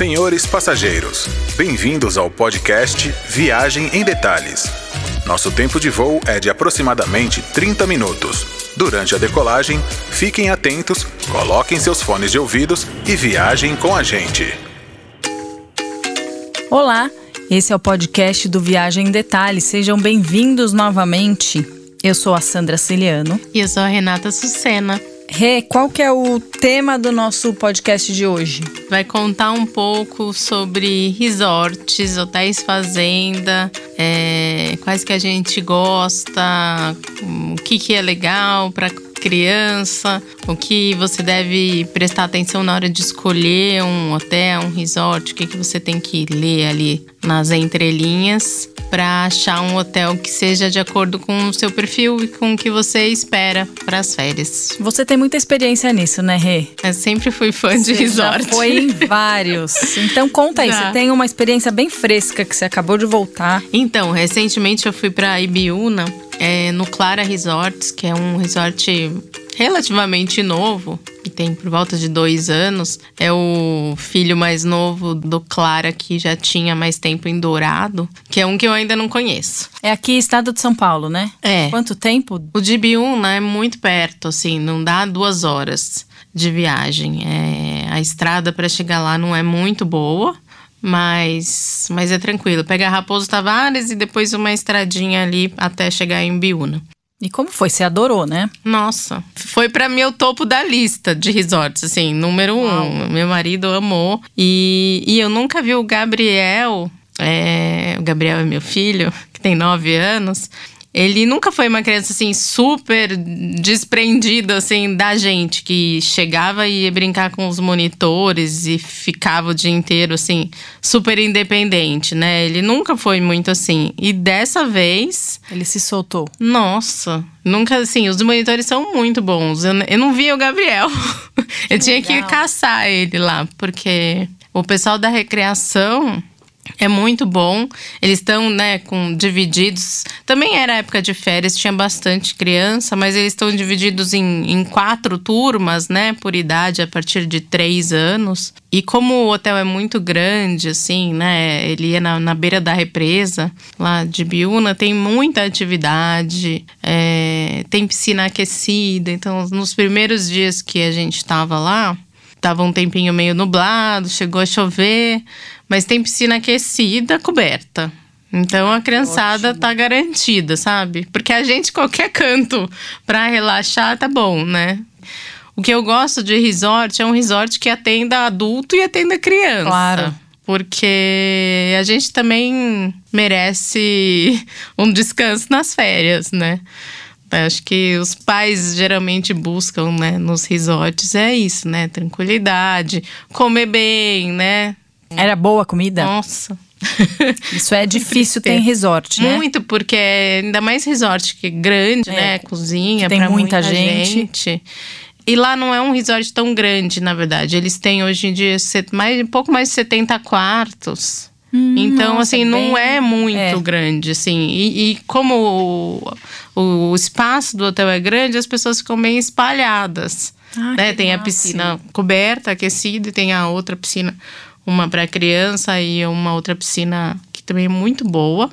Senhores passageiros, bem-vindos ao podcast Viagem em Detalhes. Nosso tempo de voo é de aproximadamente 30 minutos. Durante a decolagem, fiquem atentos, coloquem seus fones de ouvidos e viajem com a gente. Olá, esse é o podcast do Viagem em Detalhes. Sejam bem-vindos novamente. Eu sou a Sandra Ciliano. E eu sou a Renata Sucena. Rê, qual que é o tema do nosso podcast de hoje? Vai contar um pouco sobre resorts, hotéis fazenda, é, quais que a gente gosta, o que, que é legal para criança, o que você deve prestar atenção na hora de escolher um hotel, um resort, o que, que você tem que ler ali nas entrelinhas para achar um hotel que seja de acordo com o seu perfil e com o que você espera para as férias. Você tem muita experiência nisso, né, Rê? Eu sempre fui fã de você resort. Já foi em vários. Então conta aí, Já. você tem uma experiência bem fresca que você acabou de voltar. Então, recentemente eu fui para Ibiúna, é, no Clara Resorts, que é um resort relativamente novo, que tem por volta de dois anos. É o filho mais novo do Clara, que já tinha mais tempo em Dourado, que é um que eu ainda não conheço. É aqui, estado de São Paulo, né? É. Quanto tempo? O de Ibiúna é muito perto, assim, não dá duas horas de viagem. É, a estrada para chegar lá não é muito boa, mas, mas é tranquilo. Pega Raposo Tavares e depois uma estradinha ali até chegar em Ibiúna. E como foi? Você adorou, né? Nossa, foi para mim o topo da lista de resorts, assim, número um. Meu marido amou. E, e eu nunca vi o Gabriel, é, o Gabriel é meu filho, que tem nove anos. Ele nunca foi uma criança assim super desprendido assim da gente que chegava e ia brincar com os monitores e ficava o dia inteiro assim super independente, né? Ele nunca foi muito assim. E dessa vez Ele se soltou. nossa, nunca assim, os monitores são muito bons. Eu, eu não via o Gabriel. eu tinha que caçar ele lá, porque o pessoal da recreação é muito bom. Eles estão, né, com divididos. Também era época de férias, tinha bastante criança, mas eles estão divididos em, em quatro turmas, né, por idade, a partir de três anos. E como o hotel é muito grande, assim, né, ele é na, na beira da represa, lá de Biúna, tem muita atividade, é, tem piscina aquecida. Então, nos primeiros dias que a gente estava lá, tava um tempinho meio nublado, chegou a chover, mas tem piscina aquecida, coberta. Então a criançada tá garantida, sabe? Porque a gente, qualquer canto pra relaxar, tá bom, né? O que eu gosto de resort é um resort que atenda adulto e atenda criança. Claro. Porque a gente também merece um descanso nas férias, né? Acho que os pais geralmente buscam, né, nos resorts é isso, né? Tranquilidade, comer bem, né? Era boa a comida? Nossa. Isso é difícil, tem resort, né? Muito, porque é ainda mais resort que é grande, É, né? Cozinha tem pra muita muita, gente. gente. E lá não é um resort tão grande, na verdade. Eles têm hoje em dia mais, um pouco mais de 70 quartos. então, Hum, nossa, assim, não bem- é muito é. grande, assim. E, e como o, o espaço do hotel é grande, as pessoas ficam bem espalhadas. Ah, né? Tem a massa. piscina coberta, aquecida, e tem a outra piscina, uma para criança e uma outra piscina que também é muito boa.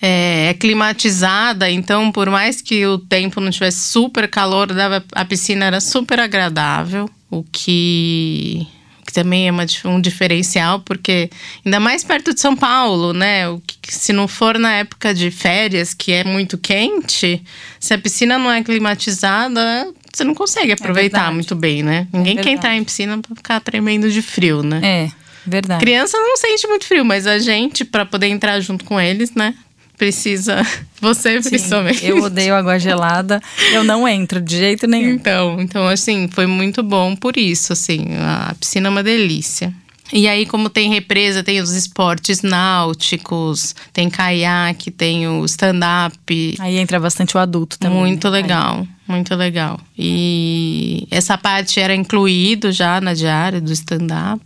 É, é climatizada, então por mais que o tempo não tivesse super calor, dava, a piscina era super agradável, o que, que também é uma um diferencial, porque ainda mais perto de São Paulo, né? O que, se não for na época de férias, que é muito quente, se a piscina não é climatizada, você não consegue aproveitar verdade. muito bem, né? Ninguém quer verdade. entrar em piscina pra ficar tremendo de frio, né? É, verdade. Criança não sente muito frio, mas a gente, pra poder entrar junto com eles, né? Precisa. Você, Sim, principalmente. eu odeio água gelada. Eu não entro de jeito nenhum. Então, então, assim, foi muito bom por isso, assim. A piscina é uma delícia. E aí, como tem represa, tem os esportes náuticos, tem caiaque, tem o stand-up. Aí entra bastante o adulto também. Muito né? legal, muito legal. E essa parte era incluído já na diária do stand-up.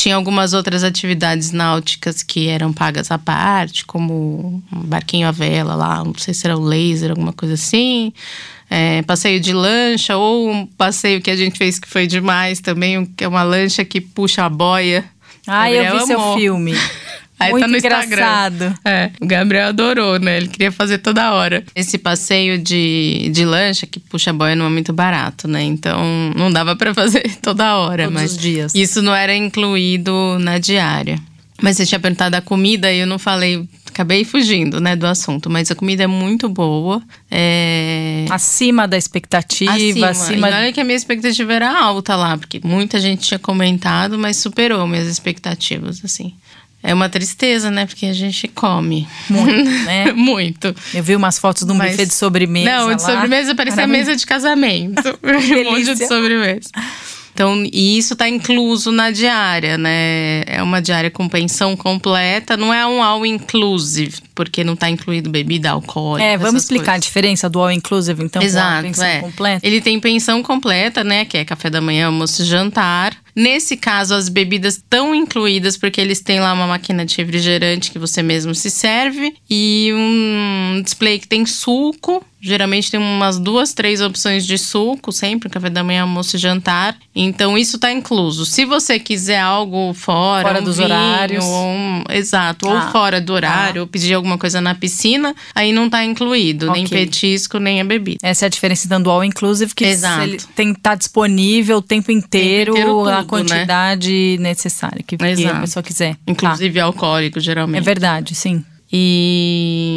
Tinha algumas outras atividades náuticas que eram pagas à parte, como um barquinho à vela lá, não sei se era o laser, alguma coisa assim. É, passeio de lancha, ou um passeio que a gente fez que foi demais também, que é uma lancha que puxa a boia Ah, eu vi Gabriel seu filme. Aí Muito tá no engraçado. Instagram. É, o Gabriel adorou, né? Ele queria fazer toda hora. Esse passeio de, de lancha que puxa boia não é muito barato, né? Então não dava pra fazer toda hora. Todos mas os dias. Isso não era incluído na diária. Mas você tinha perguntado a comida e eu não falei. Acabei fugindo, né, do assunto. Mas a comida é muito boa. É... Acima da expectativa, acima. E olha que a minha expectativa era alta lá, porque muita gente tinha comentado, mas superou minhas expectativas, assim. É uma tristeza, né? Porque a gente come. Muito, né? Muito. Eu vi umas fotos de um Mas- buffet de sobremesa. Não, de lá. sobremesa parecia Maravilhoso. mesa de casamento. um monte de sobremesa. Então, e isso tá incluso na diária, né? É uma diária com pensão completa, não é um all inclusive, porque não tá incluído bebida alcoólica. É, vamos explicar a coisas. diferença do all inclusive, então, com a Exato, pensão é. completa. Ele tem pensão completa, né? Que é café da manhã, almoço e jantar. Nesse caso, as bebidas estão incluídas porque eles têm lá uma máquina de refrigerante que você mesmo se serve e um display que tem suco. Geralmente tem umas duas, três opções de suco, sempre, café da manhã, almoço e jantar. Então, isso tá incluso. Se você quiser algo fora, Fora um dos vinho, horários. ou um- exato, Ah, ou fora do horário, ou pedir alguma coisa na piscina, aí não tá incluído, nem Ok. petisco, nem a bebida. Essa é a diferença do all inclusive, que Exato. ele tem que estar disponível o tempo inteiro, inteiro a tudo, quantidade necessária que, que a pessoa quiser. Tá. Inclusive alcoólico, geralmente. É verdade, sim. E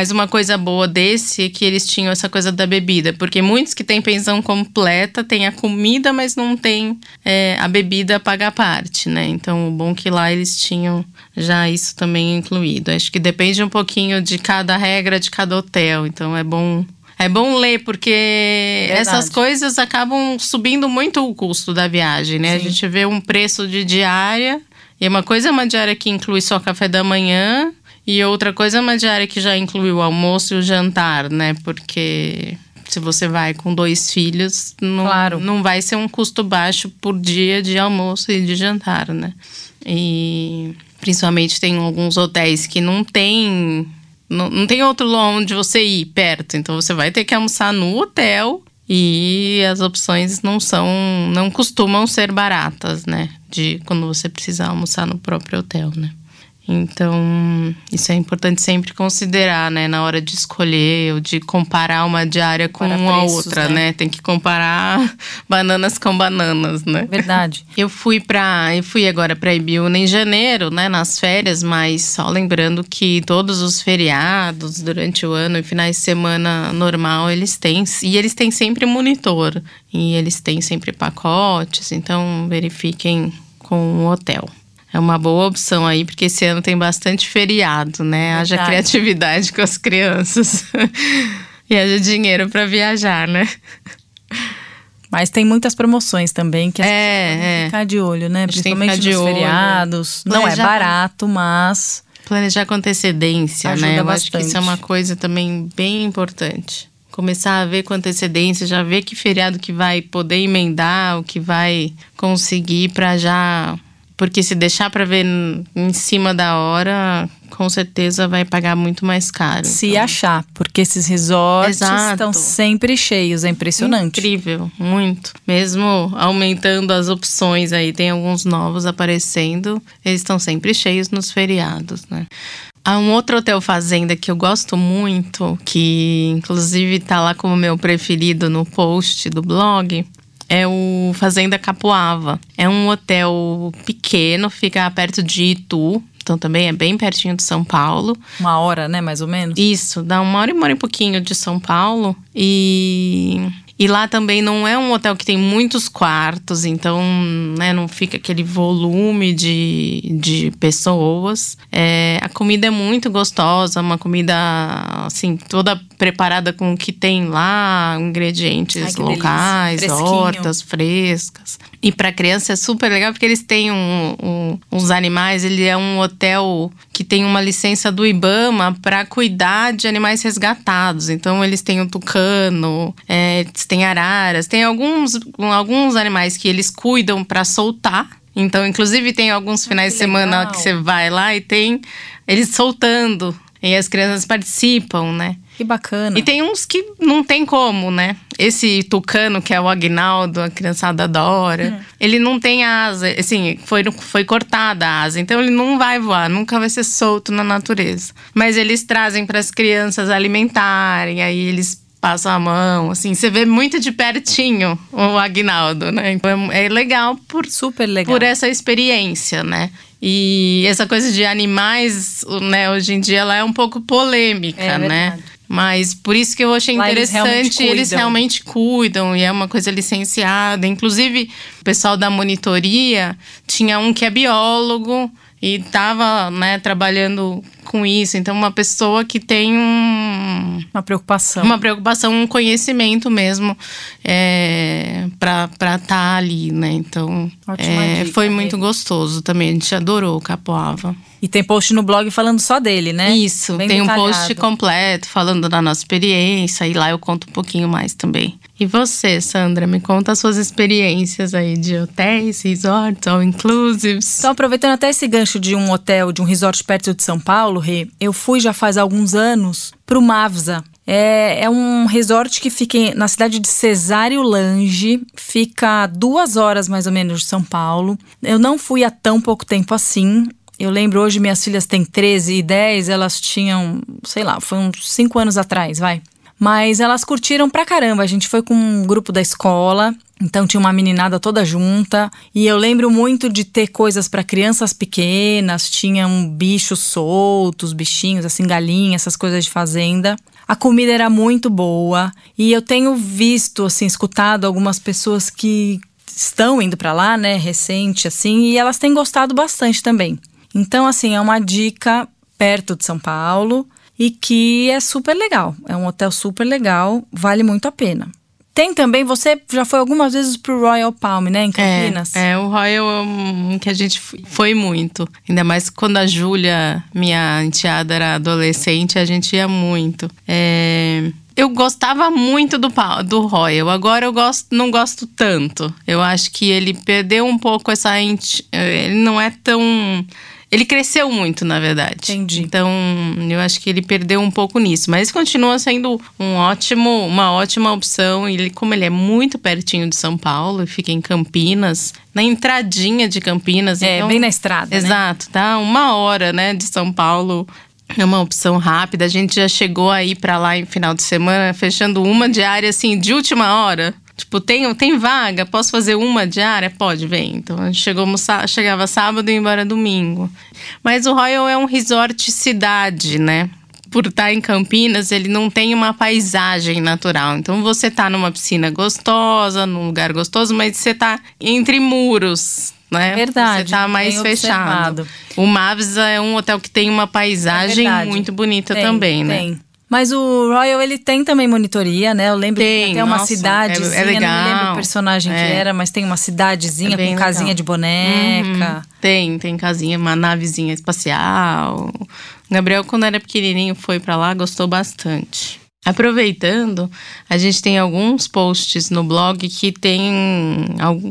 mais uma coisa boa desse é que eles tinham essa coisa da bebida, porque muitos que têm pensão completa têm a comida, mas não tem é, a bebida paga a parte, né? Então, o bom que lá eles tinham já isso também incluído. Acho que depende um pouquinho de cada regra de cada hotel, então é bom. É bom ler, porque Verdade. essas coisas acabam subindo muito o custo da viagem, né? A Sim. gente vê um preço de diária, e uma coisa é uma diária que inclui só café da manhã, e outra coisa é uma diária que já inclui o almoço e o jantar, né? Porque se você vai com dois filhos, não, Claro. não vai ser um custo baixo por dia de almoço e de jantar, né? E principalmente tem alguns hotéis que não tem. Não, não tem outro lugar onde você ir perto. Então você vai ter que almoçar no hotel. E as opções não são. não costumam ser baratas, né? De quando você precisa almoçar no próprio hotel, né? Então, isso é importante sempre considerar, né? Na hora de escolher ou de comparar uma diária com preços, outra, né? né? Tem que comparar bananas com bananas, né? Verdade. Eu fui para, eu fui agora para Ibiúna em janeiro, né, nas férias, mas só lembrando que todos os feriados durante o ano e finais de semana normal eles têm e eles têm sempre monitor e eles têm sempre pacotes, então verifiquem com o hotel. É uma boa opção aí, porque esse ano tem bastante feriado, né? Haja Verdade. criatividade com as crianças. e haja dinheiro para viajar, né? Mas tem muitas promoções também que a gente É, tem que é. ficar de olho, né? Principalmente nos olho. feriados. Não é barato, mas Planejar com antecedência, né? Eu acho que isso é bastante. uma coisa também bem importante. Começar a ver com antecedência, já ver que feriado que vai poder emendar, o que vai conseguir para já. Porque se deixar para ver em cima da hora, com certeza vai pagar muito mais caro. se Então, achar, porque esses resorts Exato. estão sempre cheios, é impressionante. Incrível, muito. Mesmo aumentando as opções aí, tem alguns novos aparecendo, eles estão sempre cheios nos feriados, né? Há um outro hotel fazenda que eu gosto muito, que inclusive tá lá como meu preferido no post do blog, é o Fazenda Capoava. É um hotel pequeno, fica perto de Itu, então também é bem pertinho de São Paulo. Uma hora, né, mais ou menos. Isso, dá uma hora e uma hora e pouquinho de São Paulo. E, e lá também não é um hotel que tem muitos quartos, então né, não fica aquele volume de, de pessoas. É, a comida é muito gostosa, uma comida assim, toda preparada com o que tem lá, ingredientes Ai, locais, hortas frescas. E para criança é super legal porque eles têm um, um- uns animais. Ele é um hotel que tem uma licença do IBAMA para cuidar de animais resgatados. Então eles têm o tucano, é, têm araras, tem alguns, alguns animais que eles cuidam para soltar. Então, inclusive, tem alguns finais que de semana legal. que você vai lá e tem eles soltando. E as crianças participam, né? Que bacana. E tem uns que não tem como, né? Esse tucano, que é o Agnaldo, a criançada adora, hum. ele não tem asa, assim, foi, foi cortada a asa, então ele não vai voar, nunca vai ser solto na natureza. Mas eles trazem para as crianças alimentarem, aí eles passam a mão, assim, você vê muito de pertinho o Agnaldo, né? Então é legal por super legal por essa experiência, né? E essa coisa de animais, né, hoje em dia ela é um pouco polêmica, é né? Mas por isso que eu achei Lá interessante, eles realmente, eles realmente, cuidam e é uma coisa licenciada. Inclusive, o pessoal da monitoria tinha um que é biólogo e estava né, trabalhando com isso. Então, uma pessoa que tem um, uma preocupação. Uma preocupação, um conhecimento mesmo é, para estar tá ali, né? Então, é, foi muito gostoso também. A gente adorou o Capoava. E tem post no blog falando só dele, né? Isso, Bem tem detalhado. um post completo falando da nossa experiência e lá eu conto um pouquinho mais também. E você, Sandra, me conta as suas experiências aí de hotéis, resorts, all inclusives. Então, aproveitando até esse gancho de um hotel, de um resort perto de São Paulo, Rê, eu fui já faz alguns anos pro Mavsa. É, é um resort que fica na cidade de Cesário Lange, fica duas horas mais ou menos de São Paulo. Eu não fui há tão pouco tempo assim, eu lembro hoje, minhas filhas têm 13 e 10, elas tinham, sei lá, foi uns 5 anos atrás, vai. Mas elas curtiram pra caramba. A gente foi com um grupo da escola, então tinha uma meninada toda junta. E eu lembro muito de ter coisas para crianças pequenas, tinham bichos soltos, bichinhos, assim, galinhas, essas coisas de fazenda. A comida era muito boa. E eu tenho visto, assim, escutado algumas pessoas que estão indo para lá, né, recente, assim, e elas têm gostado bastante também. Então, assim, é uma dica perto de São Paulo e que é super legal. É um hotel super legal, vale muito a pena. Tem também, você já foi algumas vezes pro Royal Palm, né, em Campinas? É, é o Royal é um que a gente foi muito. Ainda mais quando a Júlia, minha enteada, era adolescente, a gente ia muito. É, eu gostava muito do, do Royal, agora eu gosto, não gosto tanto. Eu acho que ele perdeu um pouco essa. Ele não é tão ele cresceu muito, na verdade. Entendi. Então, eu acho que ele perdeu um pouco nisso. Mas continua sendo um ótimo, uma ótima opção. Ele, como ele é muito pertinho de São Paulo, fica em Campinas, na entradinha de Campinas. É, então, bem na estrada. Né? Exato, né? tá? Uma hora, né, de São Paulo. É uma opção rápida. A gente já chegou aí para lá em final de semana, fechando uma diária assim de última hora. Tipo, tem, tem vaga? Posso fazer uma diária? Pode, vem. Então, a gente chegou, chegava sábado e ia embora domingo. Mas o Royal é um resort cidade, né? Por estar em Campinas, ele não tem uma paisagem natural. Então, você tá numa piscina gostosa, num lugar gostoso, mas você tá entre muros, né? Verdade. Você tá mais fechado. O Mavsa é um hotel que tem uma paisagem é muito bonita tem, também, né? Tem. Mas o Royal, ele tem também monitoria, né? Eu lembro tem, que até uma cidadezinha, é, é legal. não me lembro o personagem é. que era, mas tem uma cidadezinha é com casinha legal. de boneca. Uhum. Tem, tem casinha, uma navezinha espacial. O Gabriel, quando era pequenininho, foi para lá, gostou bastante. Aproveitando, a gente tem alguns posts no blog que tem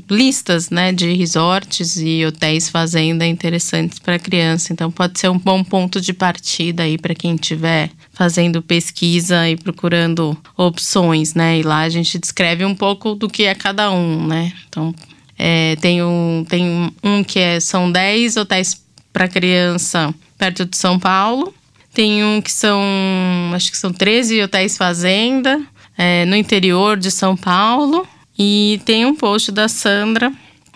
listas né, de resorts e hotéis fazenda interessantes para criança. Então pode ser um bom ponto de partida aí para quem estiver fazendo pesquisa e procurando opções, né? E lá a gente descreve um pouco do que é cada um, né? Então é, tem, um, tem um que é, são 10 hotéis para criança perto de São Paulo tem um que são, acho que são 13 hotéis fazenda, é, no interior de São Paulo. E tem um post da Sandra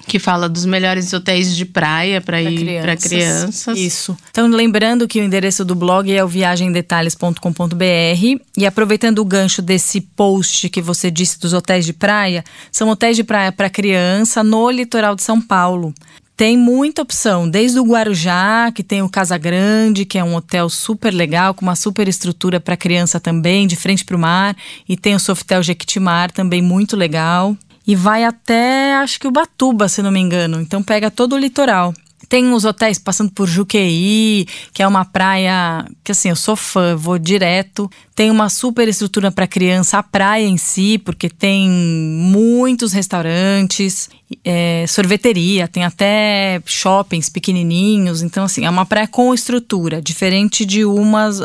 que fala dos melhores hotéis de praia para ir para crianças. Isso. Então, lembrando que o endereço do blog é o viagemdetalhes.com.br e aproveitando o gancho desse post que você disse dos hotéis de praia, são hotéis de praia para criança no litoral de São Paulo. Tem muita opção, desde o Guarujá, que tem o Casa Grande, que é um hotel super legal, com uma super estrutura para criança também, de frente para o mar, e tem o Sofitel Jequitimar, também muito legal. E vai até, acho que o Batuba, se não me engano. Então pega todo o litoral. Tem uns hotéis passando por Juqueí, que é uma praia que assim, eu sou fã, vou direto. Tem uma super estrutura para criança, a praia em si, porque tem muitos restaurantes, é, sorveteria, tem até shoppings pequenininhos. Então, assim, é uma praia com estrutura, diferente de umas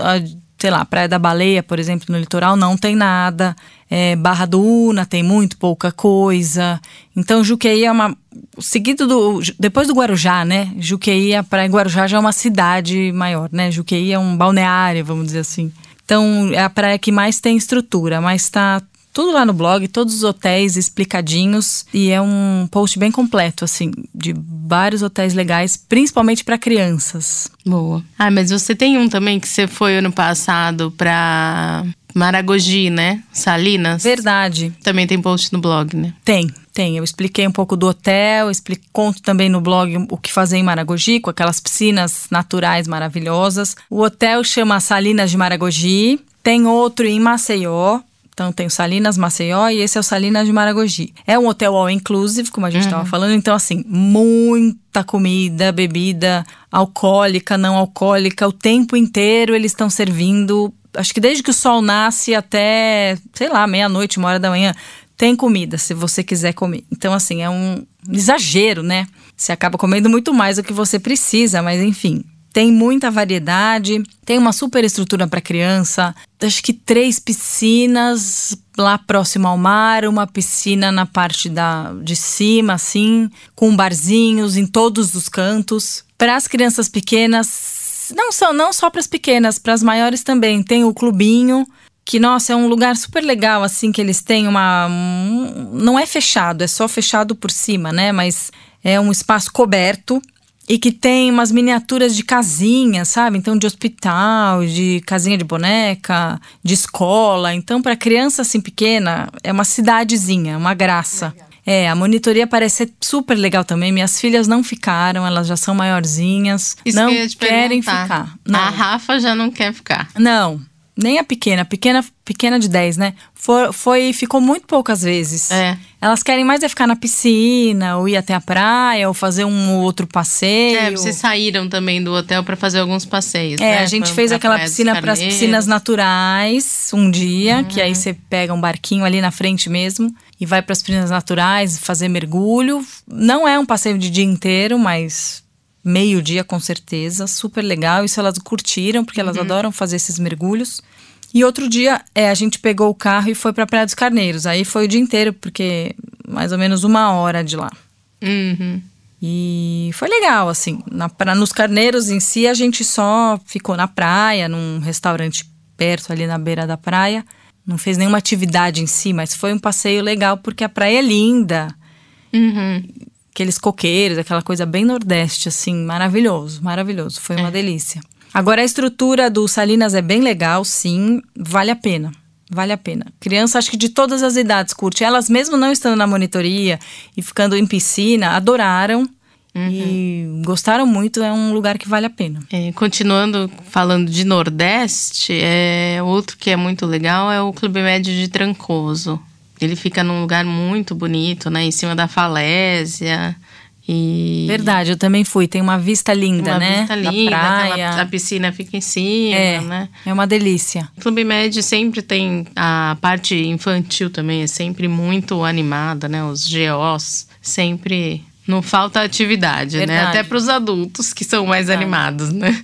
sei lá, Praia da Baleia, por exemplo, no litoral, não tem nada. É, Barra do Una tem muito pouca coisa. Então, Juqueí é uma. Seguido do. Depois do Guarujá, né? Juqueí, a Praia Guarujá já é uma cidade maior, né? Juqueí é um balneário, vamos dizer assim. Então, é a praia que mais tem estrutura, mas está tudo lá no blog, todos os hotéis explicadinhos e é um post bem completo assim, de vários hotéis legais, principalmente para crianças. Boa. Ah, mas você tem um também que você foi ano passado para Maragogi, né? Salinas. Verdade. Também tem post no blog, né? Tem, tem. Eu expliquei um pouco do hotel, explico, conto também no blog o que fazer em Maragogi, com aquelas piscinas naturais maravilhosas. O hotel chama Salinas de Maragogi. Tem outro em Maceió, então tem o Salinas Maceió e esse é o Salinas de Maragogi. É um hotel all inclusive, como a gente estava uhum. falando, então assim, muita comida, bebida alcoólica, não alcoólica, o tempo inteiro eles estão servindo, acho que desde que o sol nasce até, sei lá, meia-noite, uma hora da manhã, tem comida se você quiser comer. Então assim, é um exagero, né? Você acaba comendo muito mais do que você precisa, mas enfim, tem muita variedade, tem uma super estrutura para criança. Acho que três piscinas lá próximo ao mar, uma piscina na parte da, de cima, assim, com barzinhos em todos os cantos. Para as crianças pequenas, não só, não só para as pequenas, para as maiores também. Tem o clubinho, que nossa, é um lugar super legal assim que eles têm uma um, não é fechado, é só fechado por cima, né? Mas é um espaço coberto e que tem umas miniaturas de casinha, sabe? Então, de hospital, de casinha de boneca, de escola. Então, para criança assim pequena, é uma cidadezinha, uma graça. Legal. É, a monitoria parece ser super legal também. Minhas filhas não ficaram, elas já são maiorzinhas. Isso não que querem ficar. Não. A Rafa já não quer ficar. Não, nem a pequena, pequena, pequena de 10, né? Foi, foi, ficou muito poucas vezes. É. Elas querem mais é ficar na piscina, ou ir até a praia, ou fazer um outro passeio. É, vocês saíram também do hotel para fazer alguns passeios. É, né? a gente fez aquela piscina para as piscinas naturais um dia, uhum. que aí você pega um barquinho ali na frente mesmo e vai para as piscinas naturais fazer mergulho. Não é um passeio de dia inteiro, mas meio-dia com certeza, super legal. Isso elas curtiram, porque elas uhum. adoram fazer esses mergulhos. E outro dia, é, a gente pegou o carro e foi para Praia dos Carneiros. Aí foi o dia inteiro, porque mais ou menos uma hora de lá. Uhum. E foi legal, assim. Na, pra, nos Carneiros em si, a gente só ficou na praia, num restaurante perto ali na beira da praia. Não fez nenhuma atividade em si, mas foi um passeio legal, porque a praia é linda. Uhum aqueles coqueiros, aquela coisa bem nordeste, assim, maravilhoso, maravilhoso. Foi uma é. delícia. Agora, a estrutura do Salinas é bem legal, sim, vale a pena. Vale a pena. Criança, acho que de todas as idades curte. Elas, mesmo não estando na monitoria e ficando em piscina, adoraram. Uhum. E gostaram muito, é um lugar que vale a pena. É, continuando falando de Nordeste, é, outro que é muito legal é o Clube Médio de Trancoso. Ele fica num lugar muito bonito, né? Em cima da falésia. E... Verdade, eu também fui. Tem uma vista linda, uma né? Vista linda, da praia. a piscina fica em cima, é, né? É uma delícia. O Clube Med sempre tem a parte infantil também, é sempre muito animada, né? Os GOs sempre não falta atividade, né? Verdade. né? Até para os adultos que são mais Verdade. animados, né?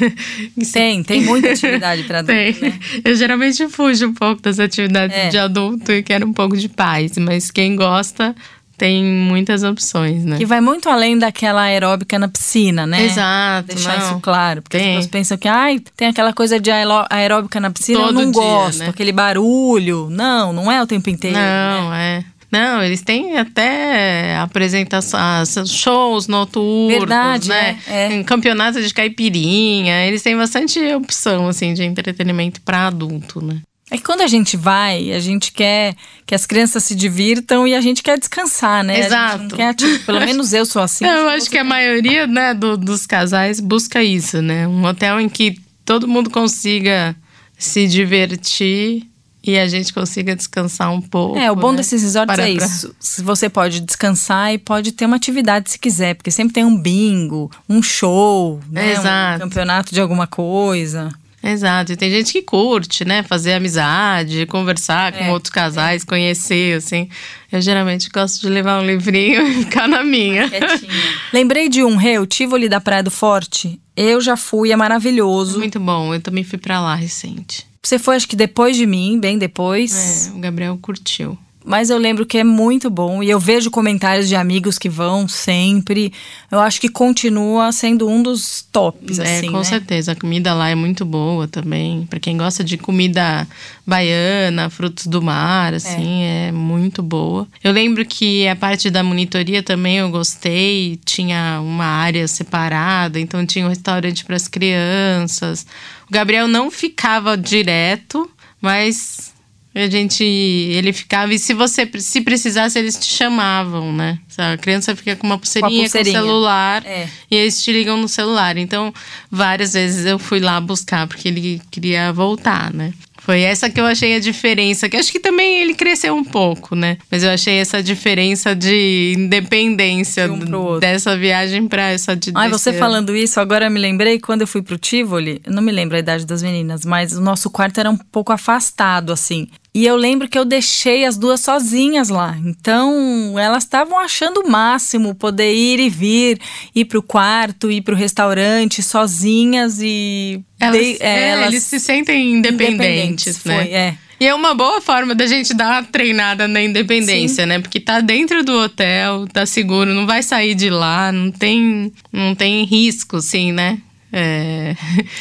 Tem, tem muita atividade para adultos. Né? Eu geralmente fujo um pouco das atividades é. de adulto e quero um pouco de paz, mas quem gosta tem muitas opções, né? Que vai muito além daquela aeróbica na piscina, né? Exato. Deixar não. isso claro. Porque tem. as pessoas pensam que ai, tem aquela coisa de aeróbica na piscina, Todo eu não dia, gosto. Né? Aquele barulho. Não, não é o tempo inteiro. Não, né? é. Não, eles têm até apresentações, shows noturnos, Verdade, né? É, é. Campeonatos de caipirinha. Eles têm bastante opção, assim, de entretenimento para adulto, né? É que quando a gente vai, a gente quer que as crianças se divirtam e a gente quer descansar, né? Exato. Quer, tipo, pelo menos eu sou assim. Eu acho que a maioria né, do, dos casais busca isso, né? Um hotel em que todo mundo consiga se divertir e a gente consiga descansar um pouco. É, o bom né? desses resorts Para é isso. Pra... Você pode descansar e pode ter uma atividade se quiser, porque sempre tem um bingo, um show, né? Exato. um campeonato de alguma coisa. Exato, e tem gente que curte, né? Fazer amizade, conversar com É, outros casais, conhecer, assim. Eu geralmente gosto de levar um livrinho e ficar na minha. Lembrei de um o Tivoli da Praia do Forte. Eu já fui, é maravilhoso. Muito bom, eu também fui pra lá recente. Você foi, acho que depois de mim, bem depois. É, o Gabriel curtiu. Mas eu lembro que é muito bom. E eu vejo comentários de amigos que vão sempre. Eu acho que continua sendo um dos tops, é, assim, com né? certeza. A comida lá é muito boa também. Pra quem gosta de comida baiana, frutos do mar, assim, é. muito boa. Eu lembro que a parte da monitoria também eu gostei. Tinha uma área separada, então tinha um restaurante para as crianças. O Gabriel não ficava direto, mas a gente, ele ficava e se você se precisasse eles te chamavam, né? A criança fica com uma pulseirinha com, pulseirinha. celular É. e eles te ligam no celular. Então, várias vezes eu fui lá buscar porque ele queria voltar, né? Foi essa que eu achei a diferença, que acho que também ele cresceu um pouco, né? Mas eu achei essa diferença de independência De um dessa viagem pra essa de Ai, você falando isso, agora eu me lembrei quando eu fui pro Tivoli, eu não me lembro a idade das meninas, mas o nosso quarto era um pouco afastado, assim. E eu lembro que eu deixei as duas sozinhas lá. Então, elas estavam achando o máximo poder ir e vir, ir pro quarto, ir pro restaurante sozinhas e. Elas, dei- é, elas- eles se sentem independentes, né? Foi, é. E é uma boa forma da gente dar uma treinada na independência, né? Porque tá dentro do hotel, tá seguro, não vai sair de lá, não tem, não tem risco, assim, né? É...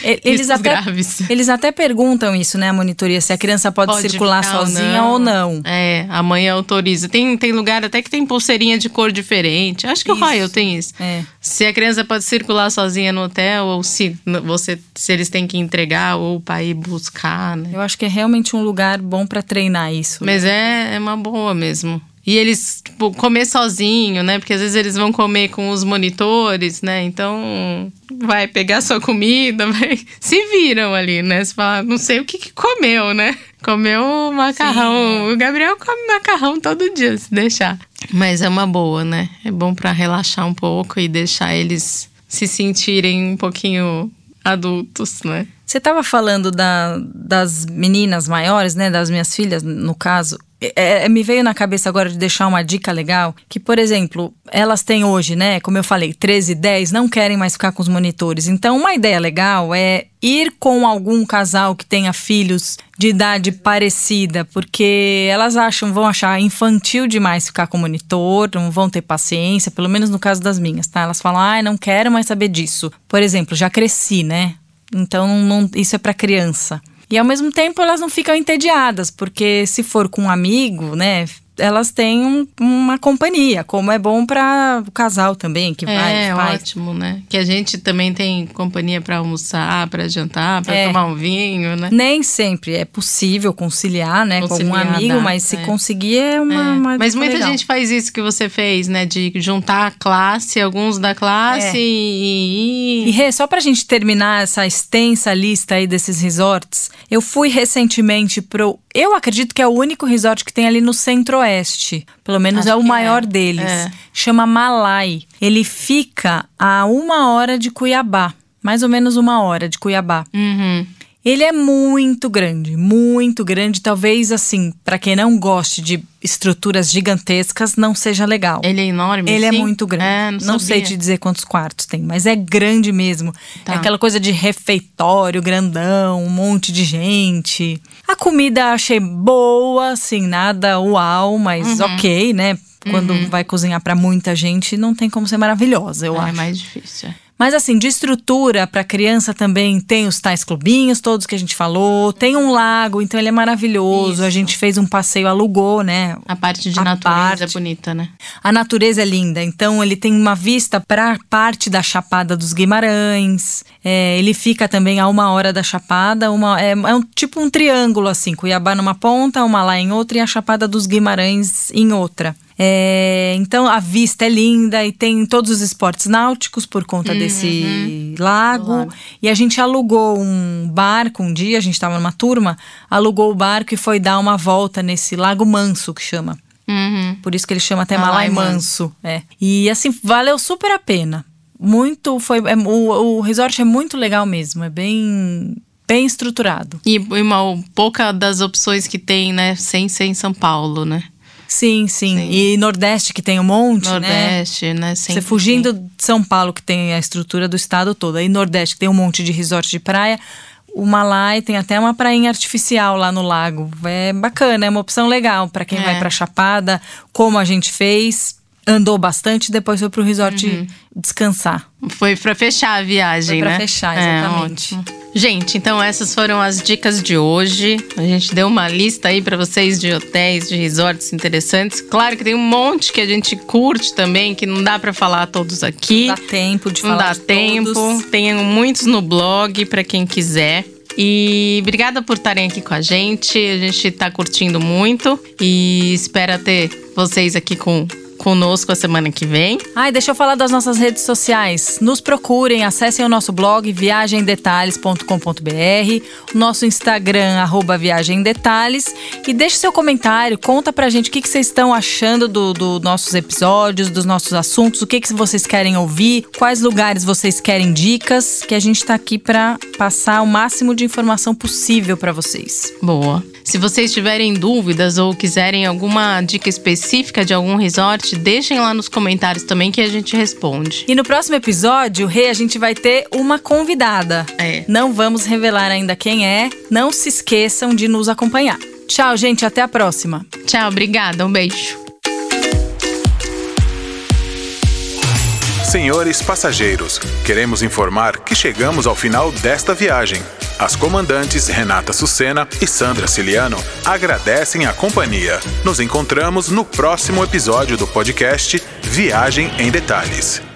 E- Eles até, graves. eles até perguntam isso, né, a monitoria, se a criança pode, Pode circular sozinha ou não. É, a mãe autoriza. Tem, tem lugar até que tem pulseirinha de cor diferente. Acho que Isso. o Royal tem isso. É. Se a criança pode circular sozinha no hotel, ou se você se eles têm que entregar, ou para ir buscar, né? Eu acho que é realmente um lugar bom pra treinar isso. Mas é, é uma boa mesmo. E eles, tipo, comer sozinho, né? Porque às vezes eles vão comer com os monitores, né? Então, vai pegar sua comida, vai. Se viram ali, né? Você fala, não sei o que, que comeu, né? Comeu macarrão. Sim, é. O Gabriel come macarrão todo dia, se deixar. Mas é uma boa, né? É bom pra relaxar um pouco e deixar eles se sentirem um pouquinho adultos, né? Você estava falando da- das meninas maiores, né? Das minhas filhas, no caso. É, é, me veio na cabeça agora de deixar uma dica legal, que, por exemplo, elas têm hoje, né? Como eu falei, 13 e 10, não querem mais ficar com os monitores. Então, uma ideia legal é ir com algum casal que tenha filhos de idade parecida, porque elas acham, vão achar infantil demais ficar com monitor, não vão ter paciência, pelo menos no caso das minhas, tá? Elas falam, ai, não quero mais saber disso. Por exemplo, já cresci, né? Então, não- isso é para criança. E ao mesmo tempo elas não ficam entediadas, porque se for com um amigo, né, elas têm um- uma companhia, como é bom para o casal também, que vai, É os pais. ótimo, né? Que a gente também tem companhia pra almoçar, pra jantar, pra É. tomar um vinho, né? Nem sempre é possível conciliar, né, com Conciliar, um amigo, dá, mas se é. conseguir é uma, É. uma Mas muita legal. gente faz isso que você fez, né? De juntar a classe, alguns da classe É. e. E Rê, só pra gente terminar essa extensa lista aí desses resorts, eu fui recentemente pro. Eu acredito que é o único resort que tem ali no centro-oeste. Pelo menos Acho é o que maior é. deles. É. Chama Malai. Ele fica a uma hora de Cuiabá. Mais ou menos uma hora de Cuiabá. Uhum. Ele é muito grande, muito grande. Talvez, assim, pra quem não goste de estruturas gigantescas, não seja legal. Ele é enorme? Ele é assim? muito grande. É, não, não sei te dizer quantos quartos tem, mas é grande mesmo. Tá. É aquela coisa de refeitório grandão, um monte de gente. A comida achei boa, assim, nada uau, mas Uhum. ok, né? Quando vai cozinhar pra muita gente, não tem como ser maravilhosa, eu Ah, acho. É mais difícil. É. Mas assim, de estrutura para criança também tem os tais clubinhos, todos que a gente falou. Tem um lago, então ele é maravilhoso. A Isso. gente fez um passeio, alugou, né? A parte de A natureza é parte. bonita, né? A natureza é linda, então ele tem uma vista para parte da Chapada dos Guimarães. É, ele fica também a uma hora da Chapada, uma, é, é um, tipo um triângulo assim, Cuiabá numa ponta, uma lá em outra e a Chapada dos Guimarães em outra. É, então a vista é linda e tem todos os esportes náuticos por conta desse lago. E a gente alugou um barco um dia, a gente estava numa turma, alugou o barco e foi dar uma volta nesse Lago Manso que chama. Uhum. Por isso que ele chama até Malai Malai Manso. É. E assim, valeu super a pena. Muito, foi, é, o, o resort é muito legal mesmo, é bem bem estruturado. E uma pouca das opções que tem, né, sem ser em São Paulo, né? Sim, sim, sim. E Nordeste, que tem um monte, Nordeste, né? né? Você fugindo de São Paulo, que tem a estrutura do estado todo. Aí Nordeste, que tem um monte de resort de praia. O Malai tem até uma prainha artificial lá no lago. É bacana, é uma opção legal para quem é. vai para Chapada, como a gente fez andou bastante, depois foi pro resort uhum. descansar. Foi para fechar a viagem, foi pra né? fechar, exatamente. É, gente, então essas foram as dicas de hoje. A gente deu uma lista aí para vocês de hotéis, de resorts interessantes. Claro que tem um monte que a gente curte também, que não dá para falar todos aqui. Não dá tempo de não falar Não dá tempo. Todos. Tem muitos no blog para quem quiser. E obrigada por estarem aqui com a gente. A gente está curtindo muito e espera ter vocês aqui com conosco a semana que vem. Ai, deixa eu falar das nossas redes sociais. Nos procurem, acessem o nosso blog viagemdetalhes.com.br, o nosso Instagram, arroba viagemdetalhes e deixe seu comentário, conta pra gente o que, que vocês estão achando dos do nossos episódios, dos nossos assuntos, o que, que vocês querem ouvir, quais lugares vocês querem dicas, que a gente tá aqui para passar o máximo de informação possível para vocês. Boa. Se vocês tiverem dúvidas ou quiserem alguma dica específica de algum resort, deixem lá nos comentários também que a gente responde. E no próximo episódio, Rê, a gente vai ter uma convidada. É. Não vamos revelar ainda quem é. Não se esqueçam de nos acompanhar. Tchau, gente. Até a próxima. Tchau, obrigada. Um beijo. Senhores passageiros, queremos informar que chegamos ao final desta viagem. As comandantes Renata Sucena e Sandra Ciliano agradecem a companhia. Nos encontramos no próximo episódio do podcast Viagem em Detalhes.